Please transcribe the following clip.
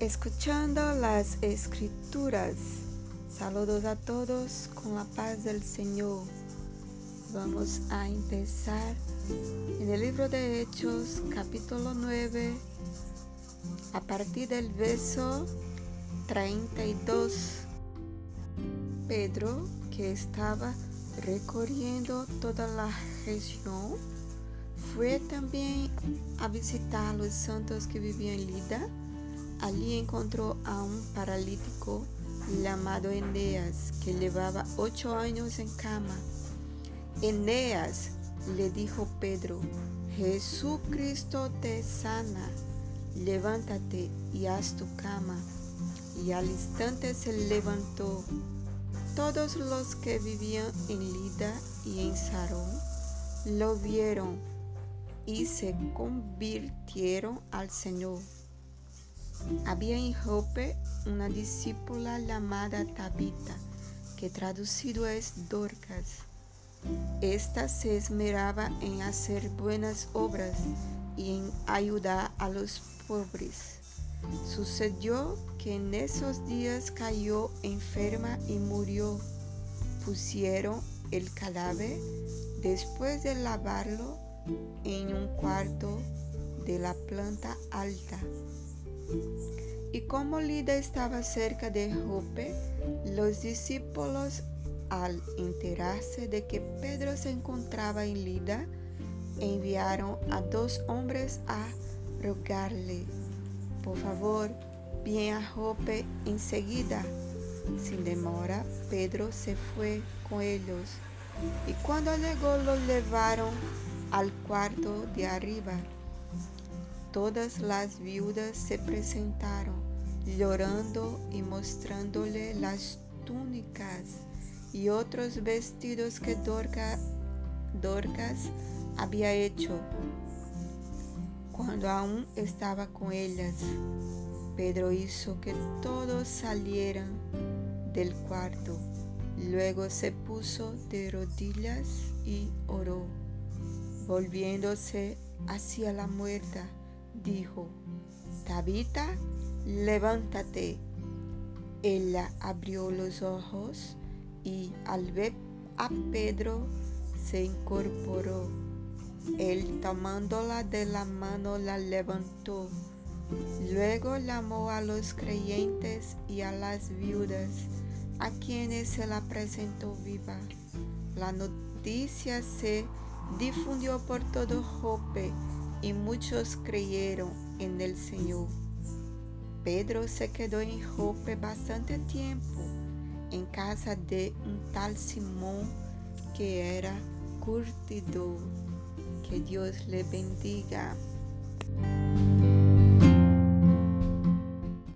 escuchando las escrituras. Saludos a todos con la paz del Señor. Vamos a empezar en el libro de Hechos capítulo 9 a partir del verso 32. Pedro, que estaba recorriendo toda la región, fue también a visitar los santos que vivían en Lida Allí encontró a un paralítico llamado Eneas, que llevaba ocho años en cama. Eneas, le dijo Pedro, Jesucristo te sana, levántate y haz tu cama. Y al instante se levantó. Todos los que vivían en Lida y en Sarón lo vieron y se convirtieron al Señor. Había en Jope una discípula llamada Tabita, que traducido es Dorcas. Esta se esmeraba en hacer buenas obras y en ayudar a los pobres. Sucedió que en esos días cayó enferma y murió. Pusieron el cadáver, después de lavarlo, en un cuarto de la planta alta y como Lida estaba cerca de Jope, los discípulos, al enterarse de que Pedro se encontraba en Lida, enviaron a dos hombres a rogarle, por favor, ven a Jope enseguida. Sin demora, Pedro se fue con ellos, y cuando llegó lo llevaron al cuarto de arriba Todas las viudas se presentaron llorando y mostrándole las túnicas y otros vestidos que Dorcas había hecho cuando aún estaba con ellas. Pedro hizo que todos salieran del cuarto. Luego se puso de rodillas y oró, volviéndose hacia la muerta dijo, Tabita, levántate. Ella abrió los ojos y al ver a Pedro se incorporó. Él tomándola de la mano la levantó. Luego llamó a los creyentes y a las viudas, a quienes se la presentó viva. La noticia se difundió por todo Jope y muchos creyeron en el Señor. Pedro se quedó en Jope bastante tiempo en casa de un tal Simón que era curtidor. Que Dios le bendiga.